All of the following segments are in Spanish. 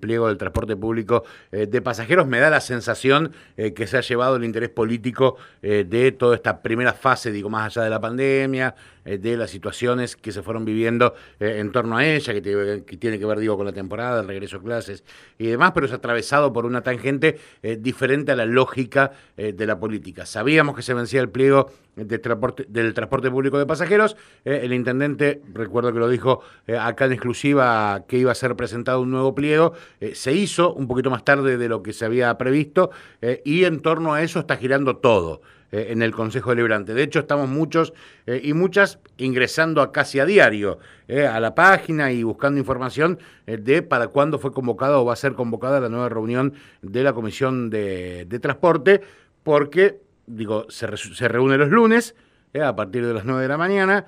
pliego del transporte público eh, de pasajeros, me da la sensación eh, que se ha llevado el interés político de toda esta primera fase, digo, más allá de la pandemia, de las situaciones que se fueron viviendo en torno a ella, que, tiene que ver, digo, con la temporada, el regreso a clases y demás, pero es atravesado por una tangente diferente a la lógica de la política. Sabíamos que se vencía el pliego transporte, del transporte público de pasajeros, el intendente, recuerdo que lo dijo acá en exclusiva, que iba a ser presentado un nuevo pliego, eh, se hizo un poquito más tarde de lo que se había previsto eh, y en torno a eso está girando todo eh, en el Consejo Deliberante. De hecho, estamos muchos y muchas ingresando casi a diario a la página y buscando información de para cuándo fue convocada o va a ser convocada la nueva reunión de la Comisión de, Transporte, porque, digo, se, se reúne los lunes. a partir de las 9 de la mañana,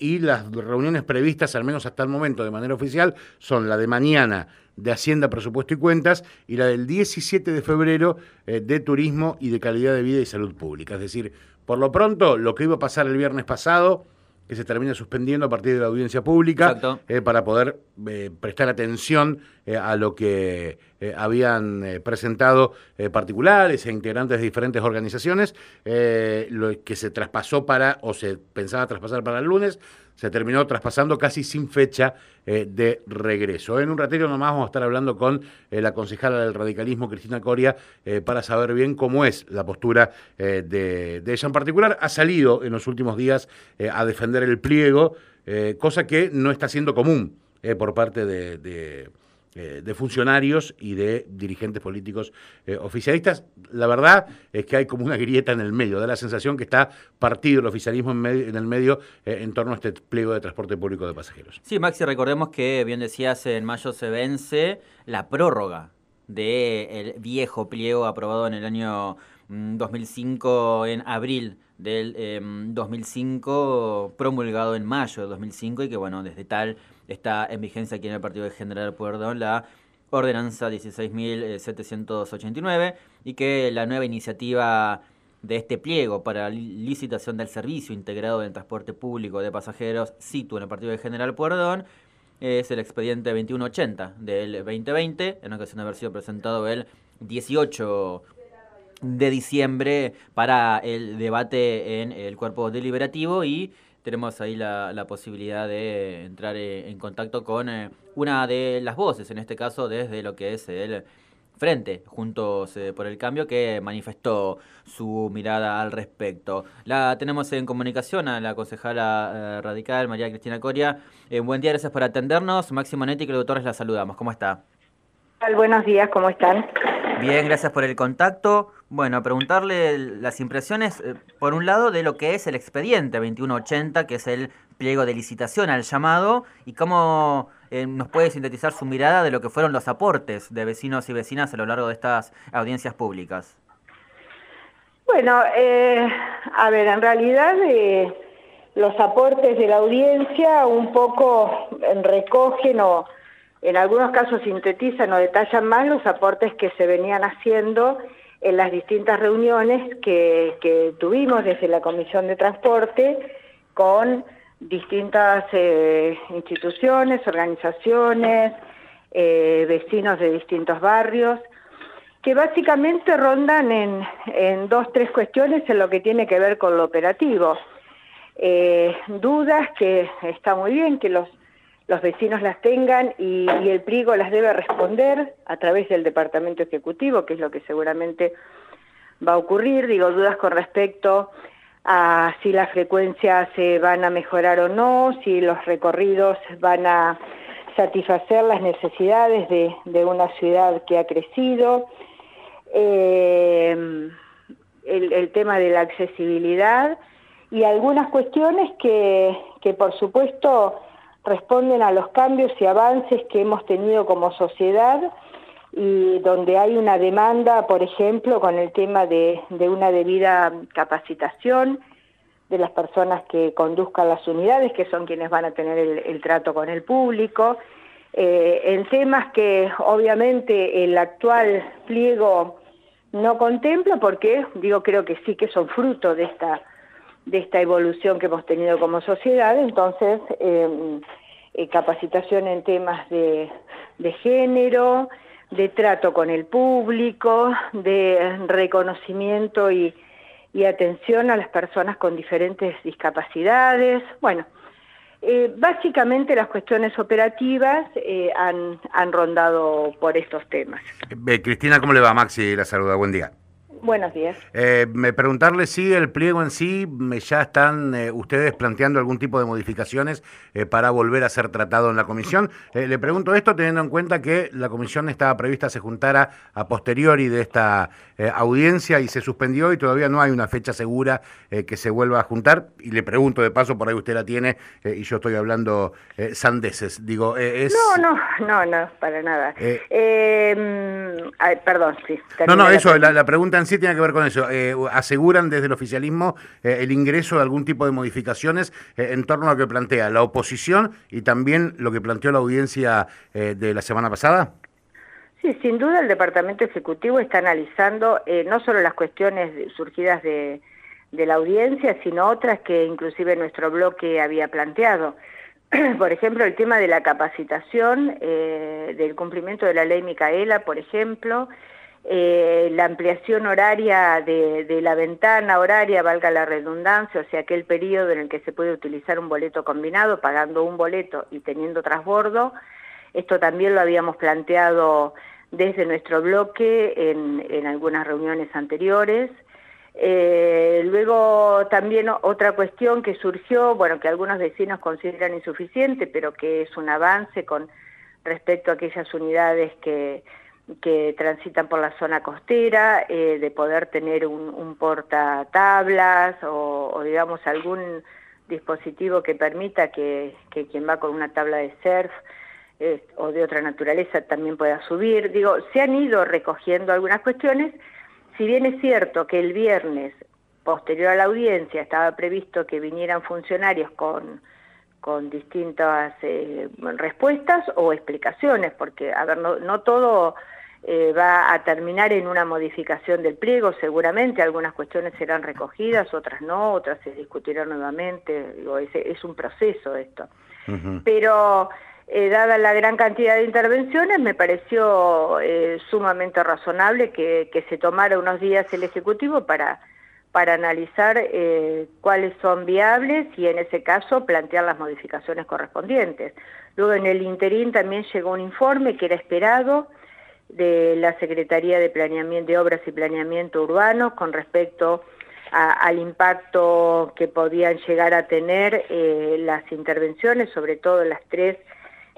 y las reuniones previstas, al menos hasta el momento, de manera oficial, son la de mañana de Hacienda, Presupuesto y Cuentas y la del 17 de febrero eh, de Turismo y de Calidad de Vida y Salud Pública. Es decir, por lo pronto, lo que iba a pasar el viernes pasado que se termina suspendiendo a partir de la audiencia pública eh, para poder eh, prestar atención eh, a lo que habían presentado particulares e integrantes de diferentes organizaciones, lo que se traspasó para, o se pensaba traspasar para el lunes, se terminó traspasando casi sin fecha eh, de regreso. En un ratito nomás vamos a estar hablando con eh, la concejala del radicalismo, Cristina Coria, eh, para saber bien cómo es la postura de, ella en particular. Ha salido en los últimos días a defender el pliego, cosa que no está siendo común por parte de eh, de funcionarios y de dirigentes políticos eh, oficialistas. La verdad es que hay como una grieta en el medio, da la sensación que está partido el oficialismo en, el medio eh, en torno a este pliego de transporte público de pasajeros. Sí, Maxi, recordemos que, bien decías, en mayo se vence la prórroga del viejo pliego aprobado en el año 2005, mm, en abril del 2005, em, promulgado en mayo de 2005 y que, bueno, desde tal está en vigencia aquí en el Partido de General Pueyrredón la ordenanza 16.789 y que la nueva iniciativa de este pliego para licitación del servicio integrado del transporte público de pasajeros situ en el Partido de General Pueyrredón es el expediente 2180 del 2020, en ocasión de haber sido presentado el 18 de diciembre para el debate en el cuerpo deliberativo y tenemos ahí la, la posibilidad de entrar eh, en contacto con eh, una de las voces, en este caso desde lo que es el Frente, Juntos eh, por el Cambio, que manifestó su mirada al respecto. La tenemos en comunicación a la concejala radical, María Cristina Coria. buen día, gracias por atendernos. Máximo Netti, que doctores la saludamos. ¿Cómo está? Buenos días, ¿cómo están? Bien, gracias por el contacto. Bueno, preguntarle las impresiones, eh, por un lado, de lo que es el expediente 2180, que es el pliego de licitación al llamado, y cómo eh, nos puede sintetizar su mirada de lo que fueron los aportes de vecinos y vecinas a lo largo de estas audiencias públicas. Bueno, eh, a ver, en realidad los aportes de la audiencia un poco recogen o en algunos casos sintetizan o detallan más los aportes que se venían haciendo en las distintas reuniones que, tuvimos desde la Comisión de Transporte con distintas eh, instituciones, organizaciones, eh, vecinos de distintos barrios, que básicamente rondan en, en, dos, tres cuestiones en lo que tiene que ver con lo operativo. Eh, dudas que está muy bien que los los vecinos las tengan y, el pliego las debe responder a través del Departamento Ejecutivo, que es lo que seguramente va a ocurrir. Digo, dudas con respecto a si las frecuencias se van a mejorar o no, si los recorridos van a satisfacer las necesidades de, una ciudad que ha crecido, eh, el, tema de la accesibilidad y algunas cuestiones que por supuesto responden a los cambios y avances que hemos tenido como sociedad y donde hay una demanda, por ejemplo, con el tema de, una debida capacitación de las personas que conduzcan las unidades, que son quienes van a tener el, trato con el público, eh, en temas que obviamente el actual pliego no contempla, porque digo, creo que sí que son fruto de esta de esta evolución que hemos tenido como sociedad, entonces eh, eh, capacitación en temas de, género, de trato con el público, de reconocimiento y, atención a las personas con diferentes discapacidades. Bueno, eh, básicamente las cuestiones operativas eh, han, han, rondado por estos temas. Eh, Cristina, ¿cómo le va? Maxi la saluda, buen día. Buenos días. Eh, me preguntarle si el pliego en sí ya están eh, ustedes planteando algún tipo de modificaciones eh, para volver a ser tratado en la comisión. le pregunto esto teniendo en cuenta que la comisión estaba prevista se juntara a posteriori de esta audiencia y se suspendió y todavía no hay una fecha segura que se vuelva a juntar. Y le pregunto de paso, por ahí usted la tiene y yo estoy hablando sandeces. Digo, es... No, no, no, no, para nada. perdón, sí. No, no, eso, la, la pregunta en sí tiene que ver con eso. Eh, aseguran desde el oficialismo eh, el ingreso de algún tipo de modificaciones eh, en torno a lo que plantea la oposición y también lo que planteó la audiencia de la semana pasada. Sí, sin duda el Departamento Ejecutivo está analizando no solo las cuestiones surgidas de, de la audiencia, sino otras que inclusive nuestro bloque había planteado. por ejemplo, el tema de la capacitación, del cumplimiento de la ley Micaela, por ejemplo, eh, la ampliación horaria de, la ventana horaria, valga la redundancia, o sea, aquel periodo en el que se puede utilizar un boleto combinado, pagando un boleto y teniendo transbordo. Esto también lo habíamos planteado desde nuestro bloque en, algunas reuniones anteriores. Eh, luego también otra cuestión que surgió, bueno, que algunos vecinos consideran insuficiente, pero que es un avance con respecto a aquellas unidades que que transitan por la zona costera, eh, de poder tener un, un portatablas o, o, digamos algún dispositivo que permita que, quien va con una tabla de surf eh, o de otra naturaleza también pueda subir. Digo, se han ido recogiendo algunas cuestiones, si bien es cierto que el viernes, posterior a la audiencia, estaba previsto que vinieran funcionarios con con distintas eh, respuestas o explicaciones, porque, a ver, no, no todo eh, va a terminar en una modificación del pliego, seguramente algunas cuestiones serán recogidas, otras no, otras se discutirán nuevamente, digo, es, es un proceso esto. Pero eh, dada la gran cantidad de intervenciones, me pareció eh, sumamente razonable que, que, se tomara unos días el Ejecutivo para, para analizar cuáles son viables y en ese caso plantear las modificaciones correspondientes. Luego en el interín también llegó un informe que era esperado, de la Secretaría de Planeamiento de Obras y Planeamiento Urbano con respecto al impacto que podían llegar a tener eh, las intervenciones, sobre todo las tres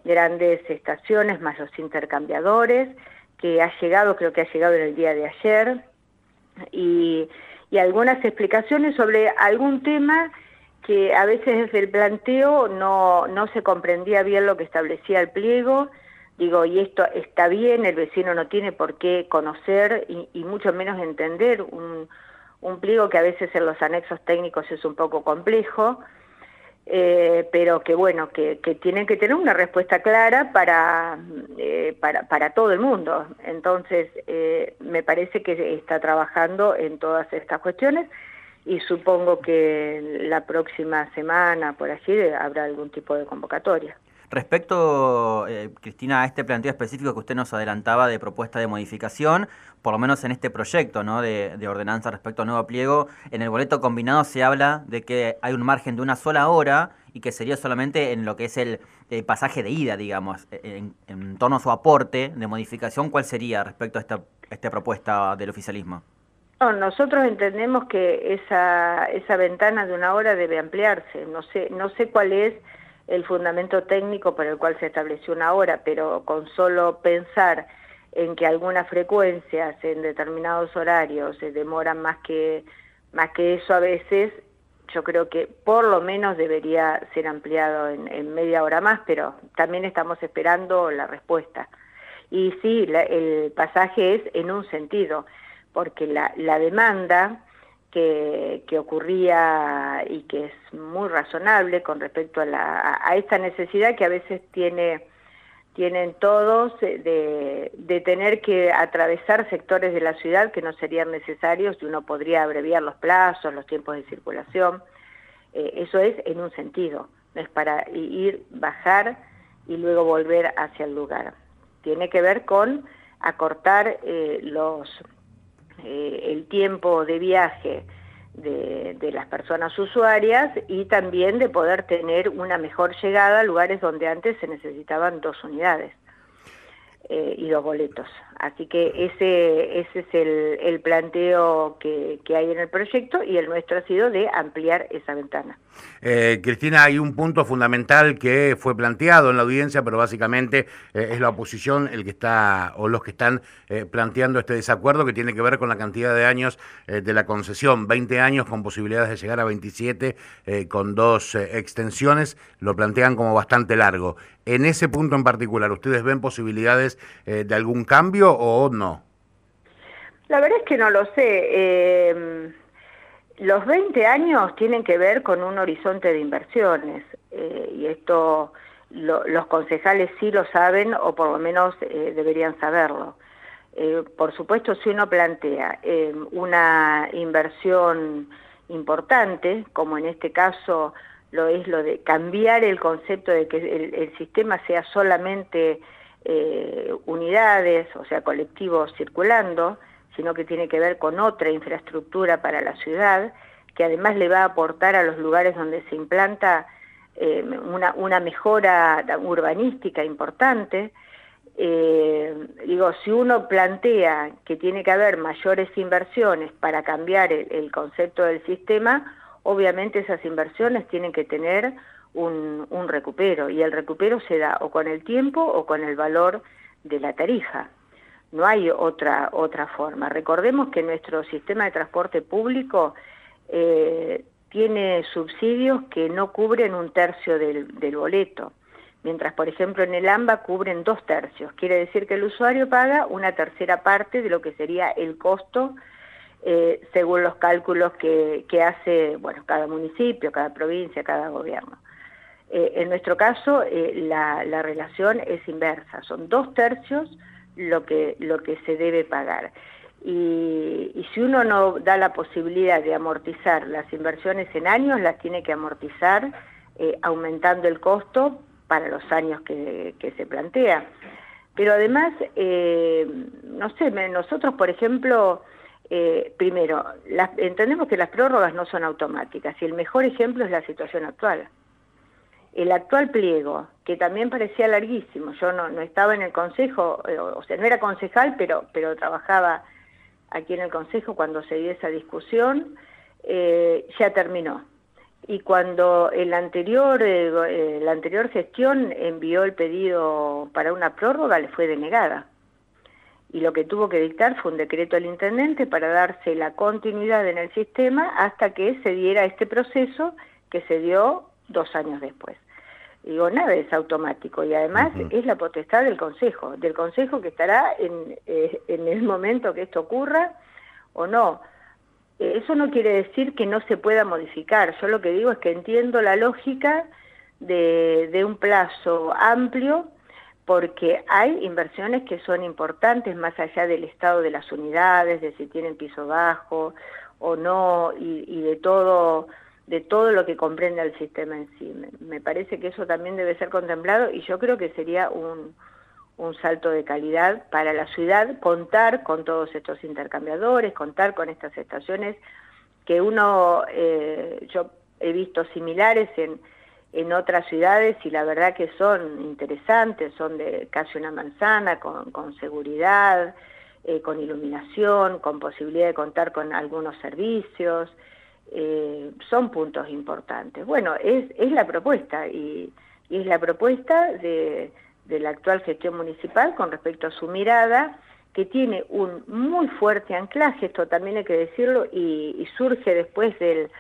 grandes estaciones más los intercambiadores, que ha llegado, creo que ha llegado en el día de ayer, y, y algunas explicaciones sobre algún tema que a veces desde el planteo no, no se comprendía bien lo que establecía el pliego, Digo, y esto está bien, el vecino no tiene por qué conocer y, mucho menos entender un, un, pliego que a veces en los anexos técnicos es un poco complejo, eh, pero que bueno, que, que, tienen que tener una respuesta clara para, eh, para, para, todo el mundo. Entonces, eh, me parece que está trabajando en todas estas cuestiones y supongo que la próxima semana, por allí, habrá algún tipo de convocatoria. Respecto, eh, Cristina, a este planteo específico que usted nos adelantaba de propuesta de modificación, por lo menos en este proyecto ¿no? de, ordenanza respecto al nuevo pliego, en el boleto combinado se habla de que hay un margen de una sola hora y que sería solamente en lo que es el, pasaje de ida, digamos, e, en, torno a su aporte de modificación, ¿cuál sería respecto a esta, esta propuesta del oficialismo? No, nosotros entendemos que esa, esa ventana de una hora debe ampliarse. No sé, no sé cuál es el fundamento técnico por el cual se estableció una hora, pero con solo pensar en que algunas frecuencias en determinados horarios se demoran más que, más que eso a veces, yo creo que por lo menos debería ser ampliado en, media hora más, pero también estamos esperando la respuesta. Y sí, el pasaje es en un sentido, porque la, la demanda que, ocurría y que es muy razonable con respecto a, la, a, esta necesidad que a veces tiene, tienen todos de, de, tener que atravesar sectores de la ciudad que no serían necesarios y uno podría abreviar los plazos, los tiempos de circulación. Eh, eso es en un sentido, no es para ir, bajar y luego volver hacia el lugar. Tiene que ver con acortar eh, los, el tiempo de viaje de, de, las personas usuarias y también de poder tener una mejor llegada a lugares donde antes se necesitaban dos unidades. Eh, y los boletos. Así que ese, ese es el, el planteo que, que, hay en el proyecto y el nuestro ha sido de ampliar esa ventana. Eh, Cristina, hay un punto fundamental que fue planteado en la audiencia, pero básicamente eh, es la oposición el que está, o los que están eh, planteando este desacuerdo que tiene que ver con la cantidad de años de la concesión, 20 años con posibilidades de llegar a 27 con dos extensiones, lo plantean como bastante largo. En ese punto en particular, ¿ustedes ven posibilidades de algún cambio o no? La verdad es que no lo sé. Los 20 años tienen que ver con un horizonte de inversiones eh, y esto los concejales sí lo saben o por lo menos eh, deberían saberlo. Eh, por supuesto, si uno plantea una inversión importante, como en este caso lo es lo de cambiar el concepto de que el sistema sea solamente unidades, o sea, colectivos circulando, sino que tiene que ver con otra infraestructura para la ciudad, que además le va a aportar a los lugares donde se implanta eh, una, mejora urbanística importante. Eh, digo, si uno plantea que tiene que haber mayores inversiones para cambiar el, concepto del sistema, obviamente esas inversiones tienen que tener un, un recupero, y el recupero se da o con el tiempo o con el valor de la tarifa no hay otra, otra forma. Recordemos que nuestro sistema de transporte público eh, tiene subsidios que no cubren un tercio del, del, boleto, mientras por ejemplo en el AMBA cubren dos tercios. Quiere decir que el usuario paga una tercera parte de lo que sería el costo eh, según los cálculos que, que, hace bueno, cada municipio, cada provincia, cada gobierno. Eh, en nuestro caso eh, la, la relación es inversa, son dos tercios lo que, lo que se debe pagar. Y, y, si uno no da la posibilidad de amortizar las inversiones en años, las tiene que amortizar eh, aumentando el costo para los años que, se plantea. Pero además, eh, no sé, nosotros, por ejemplo, primero, las, entendemos que las prórrogas no son automáticas y el mejor ejemplo es la situación actual el actual pliego, que también parecía larguísimo, yo no, estaba en el consejo, eh, o sea, no era concejal, pero, pero trabajaba aquí en el consejo cuando se dio esa discusión, eh, ya terminó. Y cuando el anterior, eh, la anterior gestión envió el pedido para una prórroga, le fue denegada. Y lo que tuvo que dictar fue un decreto del intendente para darse la continuidad en el sistema hasta que se diera este proceso que se dio dos años después. Digo, nada es automático y además es la potestad del Consejo, del Consejo que estará en, eh, en el momento que esto ocurra o no. Eh, eso no quiere decir que no se pueda modificar, yo lo que digo es que entiendo la lógica de, de un plazo amplio porque hay inversiones que son importantes más allá del estado de las unidades, de si tienen piso bajo o no, y, y de todo de todo lo que comprende el sistema en sí. Me, parece que eso también debe ser contemplado y yo creo que sería un, un salto de calidad para la ciudad contar con todos estos intercambiadores, contar con estas estaciones que uno, eh, yo he visto similares en, en otras ciudades y la verdad que son interesantes, son de casi una manzana, con, con seguridad, eh, con iluminación, con posibilidad de contar con algunos servicios, eh, son puntos importantes. Bueno, es, es la propuesta y, es la propuesta de, de, la actual gestión municipal con respecto a su mirada, que tiene un muy fuerte anclaje, esto también hay que decirlo, y, y surge después del,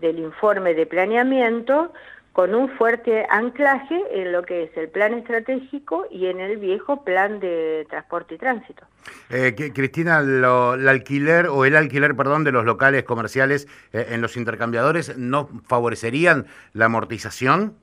del informe de planeamiento, con un fuerte anclaje en lo que es el plan estratégico y en el viejo plan de transporte y tránsito. Eh, Cristina, lo, el alquiler o el alquiler, perdón, de los locales comerciales eh, en los intercambiadores no favorecerían la amortización?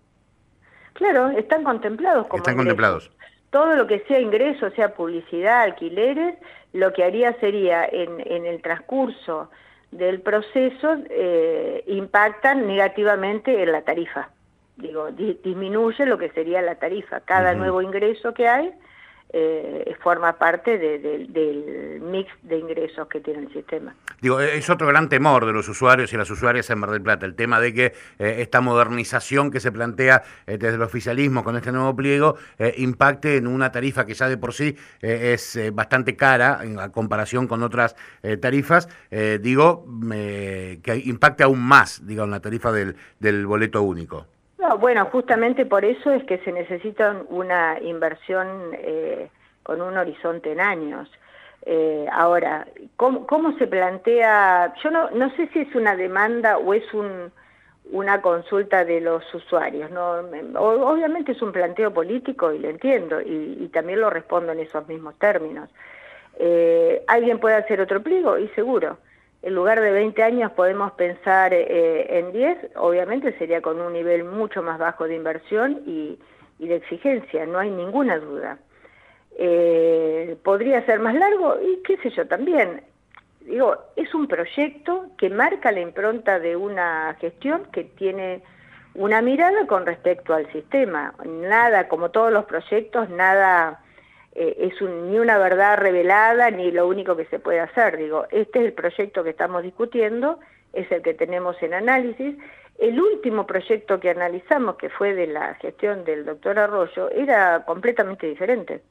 Claro, están contemplados como Están ingresos. contemplados. Todo lo que sea ingreso, sea publicidad, alquileres, lo que haría sería en, en el transcurso del proceso eh, impactan negativamente en la tarifa digo, di disminuye lo que sería la tarifa. Cada uh -huh. nuevo ingreso que hay eh, forma parte del mix de ingresos que tiene el sistema. Digo, e-, es otro gran temor de los usuarios y las usuarias en Mar del Plata, el tema de que eh, esta modernización que se plantea eh, desde el oficialismo con este nuevo pliego impacte en una tarifa que ya de por sí es bastante cara en comparación con otras tarifas, digo, que impacte aún más, digo, en la tarifa del, del boleto único bueno, justamente por eso es que se necesita una inversión eh, con un horizonte en años. Eh, ahora, ¿cómo, se plantea? Yo no, no sé si es una demanda o es un, una consulta de los usuarios. ¿no? Obviamente es un planteo político y lo entiendo y, también lo respondo en esos mismos términos. Eh, ¿Alguien puede hacer otro pliego? Y seguro en lugar de 20 años podemos pensar eh, en 10, obviamente sería con un nivel mucho más bajo de inversión y, de exigencia, no hay ninguna duda. Eh, ¿Podría ser más largo? Y qué sé yo también. Digo, es un proyecto que marca la impronta de una gestión que tiene una mirada con respecto al sistema. Nada, como todos los proyectos, nada eh, es ni una verdad revelada ni lo único que se puede hacer. Digo, este es el proyecto que estamos discutiendo, es el que tenemos en análisis. El último proyecto que analizamos, que fue de la gestión del doctor Arroyo, era completamente diferente.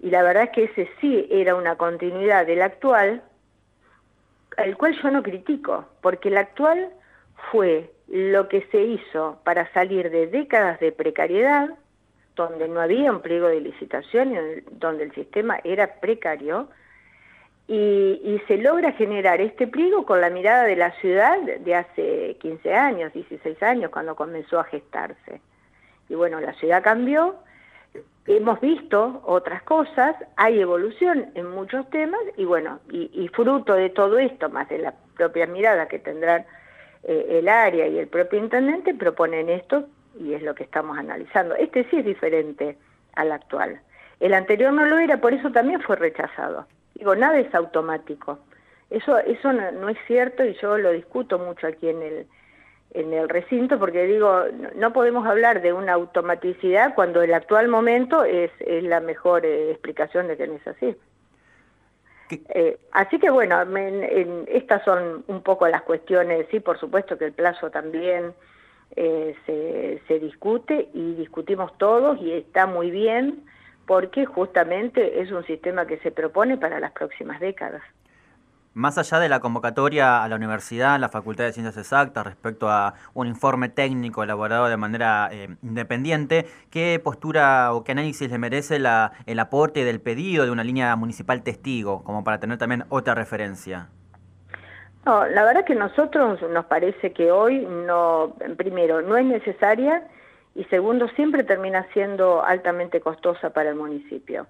Y la verdad es que ese sí era una continuidad del actual, al cual yo no critico, porque el actual fue lo que se hizo para salir de décadas de precariedad, donde no había un pliego de licitación, donde el sistema era precario, y, se logra generar este pliego con la mirada de la ciudad de hace 15 años, 16 años, cuando comenzó a gestarse. Y bueno, la ciudad cambió, hemos visto otras cosas, hay evolución en muchos temas, y bueno, y, fruto de todo esto, más de la propia mirada que tendrán eh, el área y el propio intendente, proponen esto y es lo que estamos analizando. Este sí es diferente al actual. El anterior no lo era, por eso también fue rechazado. Digo, nada es automático. Eso, eso no, es cierto y yo lo discuto mucho aquí en el, en el recinto porque digo, no, podemos hablar de una automaticidad cuando el actual momento es, es la mejor eh, explicación de que no es así. Eh, así que bueno, estas son un poco las cuestiones, sí, por supuesto que el plazo también eh, se, se discute y discutimos todos y está muy bien porque justamente es un sistema que se propone para las próximas décadas. Más allá de la convocatoria a la universidad, a la Facultad de Ciencias Exactas, respecto a un informe técnico elaborado de manera eh, independiente, ¿qué postura o qué análisis le merece la, el aporte del pedido de una línea municipal testigo, como para tener también otra referencia? No, la verdad que nosotros nos parece que hoy no, primero, no es necesaria y segundo, siempre termina siendo altamente costosa para el municipio.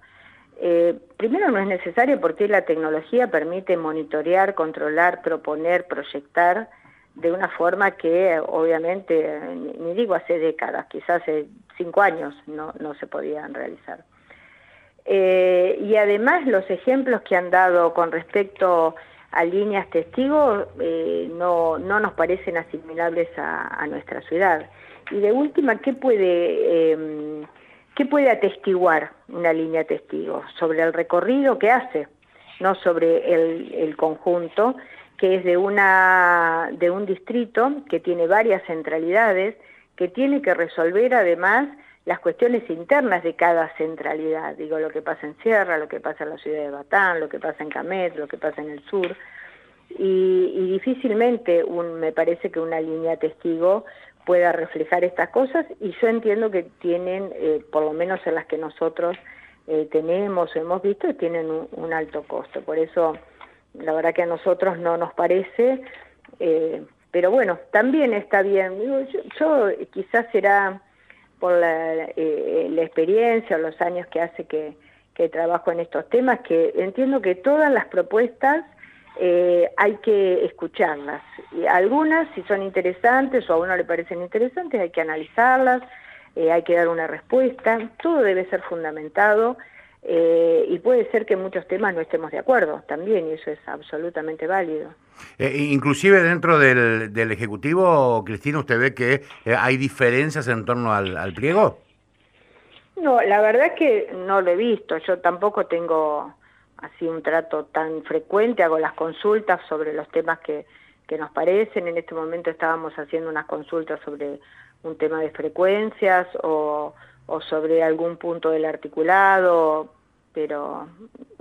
Eh, primero no es necesaria porque la tecnología permite monitorear, controlar, proponer, proyectar de una forma que obviamente, ni, digo hace décadas, quizás hace cinco años no, no se podían realizar. Eh, y además los ejemplos que han dado con respecto líneas testigos eh, no, no nos parecen asimilables a, nuestra ciudad. Y de última, ¿qué puede, eh, ¿qué puede atestiguar una línea testigo? Sobre el recorrido que hace, no sobre el, el conjunto, que es de, una, de un distrito que tiene varias centralidades, que tiene que resolver además las cuestiones internas de cada centralidad, digo lo que pasa en Sierra, lo que pasa en la ciudad de Batán, lo que pasa en Camet, lo que pasa en el sur, y, difícilmente un, me parece que una línea testigo pueda reflejar estas cosas y yo entiendo que tienen, eh, por lo menos en las que nosotros eh, tenemos o hemos visto, tienen un, alto costo, por eso la verdad que a nosotros no nos parece, eh, pero bueno, también está bien, yo, yo quizás será por la, eh, la, experiencia o los años que hace que, que, trabajo en estos temas, que entiendo que todas las propuestas eh, hay que escucharlas. Y algunas, si son interesantes o a uno le parecen interesantes, hay que analizarlas, eh, hay que dar una respuesta, todo debe ser fundamentado eh, y puede ser que en muchos temas no estemos de acuerdo también, y eso es absolutamente válido. Eh, inclusive dentro del, del, Ejecutivo, Cristina, ¿usted ve que eh, hay diferencias en torno al, pliego? No, la verdad es que no lo he visto. Yo tampoco tengo así un trato tan frecuente, hago las consultas sobre los temas que, que nos parecen. En este momento estábamos haciendo unas consultas sobre un tema de frecuencias o, o sobre algún punto del articulado, pero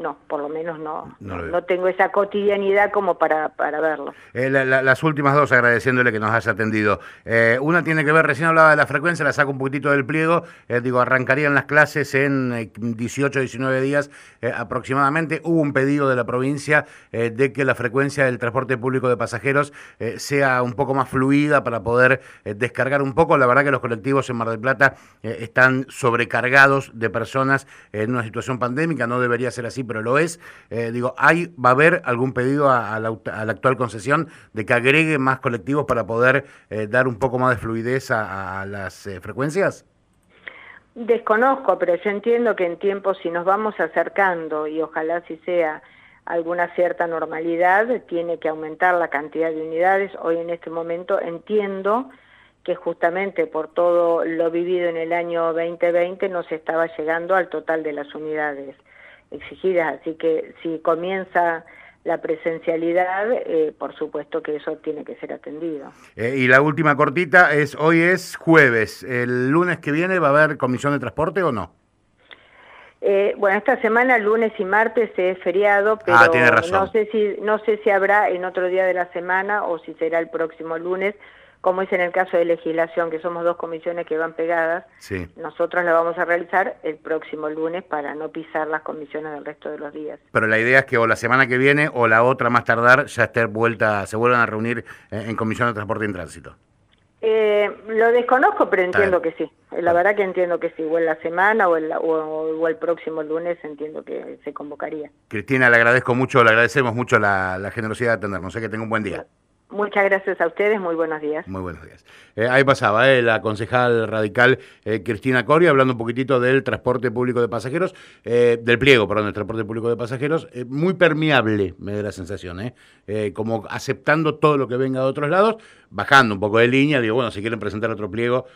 no, por lo menos no, no, tengo esa cotidianidad como para, para verlo. Eh, las últimas dos, agradeciéndole que nos haya atendido. Eh, una tiene que ver, recién hablaba de la frecuencia, la saco un poquitito del pliego, eh, digo, arrancarían las clases en 18, 19 días aproximadamente. Hubo un pedido de la provincia de que la frecuencia del transporte público de pasajeros sea un poco más fluida para poder descargar un poco. La verdad que los colectivos en Mar del Plata están sobrecargados de personas en una situación pandémica, no debería ser así pero lo es. Eh, digo, ¿hay, ¿va a haber algún pedido a, la, actual concesión de que agregue más colectivos para poder eh, dar un poco más de fluidez a, las eh, frecuencias? Desconozco, pero yo entiendo que en tiempo, si nos vamos acercando, y ojalá si sea alguna cierta normalidad, tiene que aumentar la cantidad de unidades. Hoy en este momento entiendo que justamente por todo lo vivido en el año 2020 no se estaba llegando al total de las unidades exigidas, así que si comienza la presencialidad, eh, por supuesto que eso tiene que ser atendido. Eh, y la última cortita es, hoy es jueves, ¿el lunes que viene va a haber comisión de transporte o no? Eh, bueno, esta semana, lunes y martes es feriado, ah, pero no sé si no sé si habrá en otro día de la semana o si será el próximo lunes como es en el caso de legislación, que somos dos comisiones que van pegadas, nosotros la vamos a realizar el próximo lunes para no pisar las comisiones del resto de los días. Pero la idea es que o la semana que viene o la otra más tardar ya esté vuelta, se vuelvan a reunir en, Comisión de Transporte y Tránsito. Eh, lo desconozco, pero entiendo que sí. La verdad que entiendo que sí. O en la semana o el, o, el próximo lunes entiendo que se convocaría. Cristina, le agradezco mucho, le agradecemos mucho la, la generosidad de atendernos. Sé que tenga un buen día. Muchas gracias a ustedes, muy buenos días. Muy buenos días. Eh, ahí pasaba eh, la concejal radical eh, Cristina Coria hablando un poquitito del transporte público de pasajeros, del pliego, perdón, del transporte público de pasajeros, muy permeable, me da la sensación, como aceptando todo lo que venga de otros lados, bajando un poco de línea, digo, bueno, si quieren presentar otro pliego,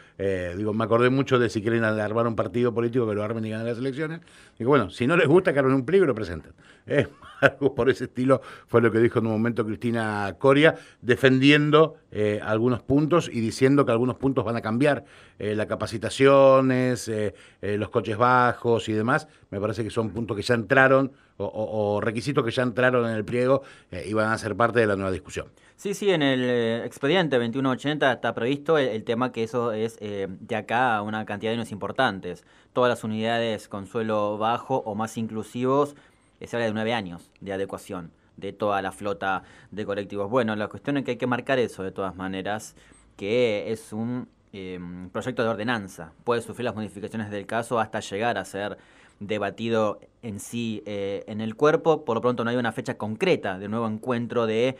digo, me acordé mucho de si quieren armar un partido político que lo armen y ganen las elecciones, digo, bueno, si no les gusta que armen un pliego, lo presenten. algo por ese estilo fue lo que dijo en un momento Cristina Coria, defendiendo eh, algunos puntos y diciendo que algunos puntos van a cambiar. Eh, las capacitaciones, eh, los coches bajos y demás, me parece que son puntos que ya entraron o, requisitos que ya entraron en el pliego y van a ser parte de la nueva discusión. Sí, sí, en el expediente 2180 está previsto el, tema que eso es de acá una cantidad de años importantes. Todas las unidades con suelo bajo o más inclusivos se habla de nueve años de adecuación de toda la flota de colectivos. Bueno, la cuestión es que hay que marcar eso de todas maneras, que es un em, proyecto de ordenanza. Puede sufrir las modificaciones del caso hasta llegar a ser debatido en sí eh, en el cuerpo. Por lo pronto no hay una fecha concreta de nuevo encuentro de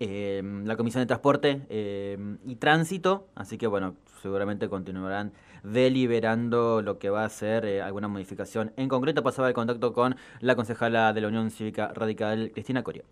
em, la Comisión de Transporte em, y Tránsito, así que bueno, seguramente continuarán deliberando lo que va a ser eh, alguna modificación. En concreto pasaba el contacto con la concejala de la Unión Cívica Radical, Cristina Coria.